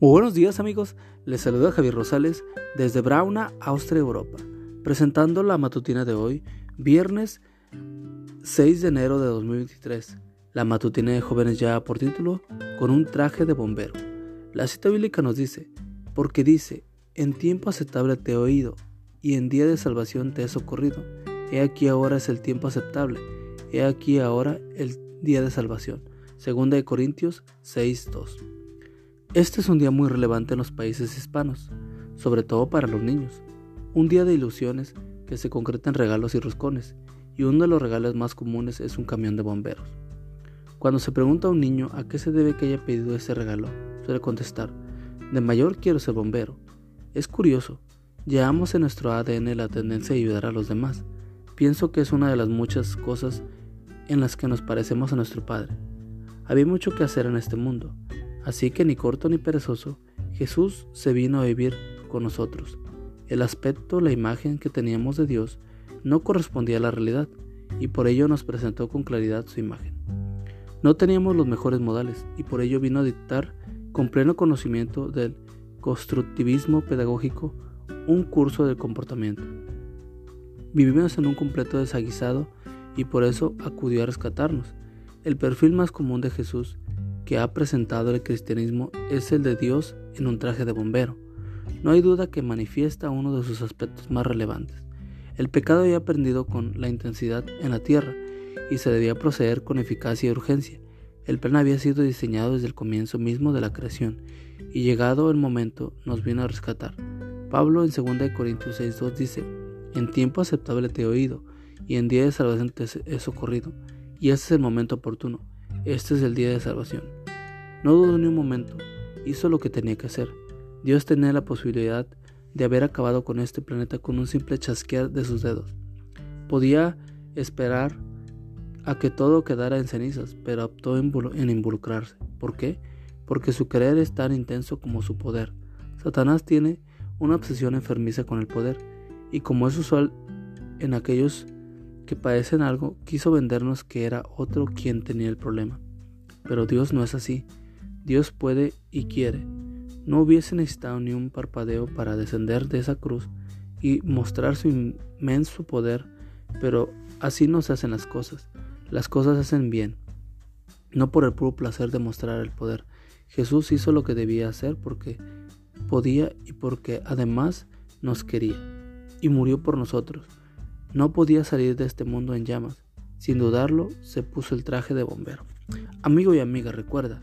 Muy buenos días amigos, les saluda Javier Rosales desde Brauna, Austria, Europa, presentando la matutina de hoy, viernes 6 de enero de 2023. La matutina de jóvenes ya por título, con un traje de bombero. La cita bíblica nos dice, porque dice, en tiempo aceptable te he oído, y en día de salvación te he socorrido. He aquí ahora es el tiempo aceptable, he aquí ahora el día de salvación. Segunda de Corintios 6.2. Este es un día muy relevante en los países hispanos, sobre todo para los niños. Un día de ilusiones que se concreta en regalos y roscones, y uno de los regalos más comunes es un camión de bomberos. Cuando se pregunta a un niño a qué se debe que haya pedido ese regalo, suele contestar, de mayor quiero ser bombero. Es curioso, llevamos en nuestro ADN la tendencia a ayudar a los demás. Pienso que es una de las muchas cosas en las que nos parecemos a nuestro Padre. Había mucho que hacer en este mundo, Así que ni corto ni perezoso, Jesús se vino a vivir con nosotros. El aspecto, la imagen que teníamos de Dios no correspondía a la realidad y por ello nos presentó con claridad su imagen. No teníamos los mejores modales y por ello vino a dictar con pleno conocimiento del constructivismo pedagógico un curso de comportamiento. Vivimos en un completo desaguisado y por eso acudió a rescatarnos. El perfil más común de Jesús que ha presentado el cristianismo es el de Dios en un traje de bombero. No hay duda que manifiesta uno de sus aspectos más relevantes. El pecado había aprendido con la intensidad en la tierra y se debía proceder con eficacia y urgencia. El plan había sido diseñado desde el comienzo mismo de la creación y llegado el momento nos vino a rescatar. Pablo en 2 Corintios 6.2 dice, en tiempo aceptable te he oído y en día de salvación te he socorrido y este es el momento oportuno. Este es el día de salvación. No dudó ni un momento, hizo lo que tenía que hacer. Dios tenía la posibilidad de haber acabado con este planeta con un simple chasquear de sus dedos. Podía esperar a que todo quedara en cenizas, pero optó en involucrarse. ¿Por qué? Porque su querer es tan intenso como su poder. Satanás tiene una obsesión enfermiza con el poder, y como es usual en aquellos que padecen algo, quiso vendernos que era otro quien tenía el problema. Pero Dios no es así. Dios puede y quiere. No hubiese necesitado ni un parpadeo para descender de esa cruz y mostrar su inmenso poder, pero así no se hacen las cosas. Las cosas se hacen bien, no por el puro placer de mostrar el poder. Jesús hizo lo que debía hacer porque podía y porque además nos quería, y murió por nosotros. No podía salir de este mundo en llamas. Sin dudarlo, se puso el traje de bombero. Amigo y amiga, recuerda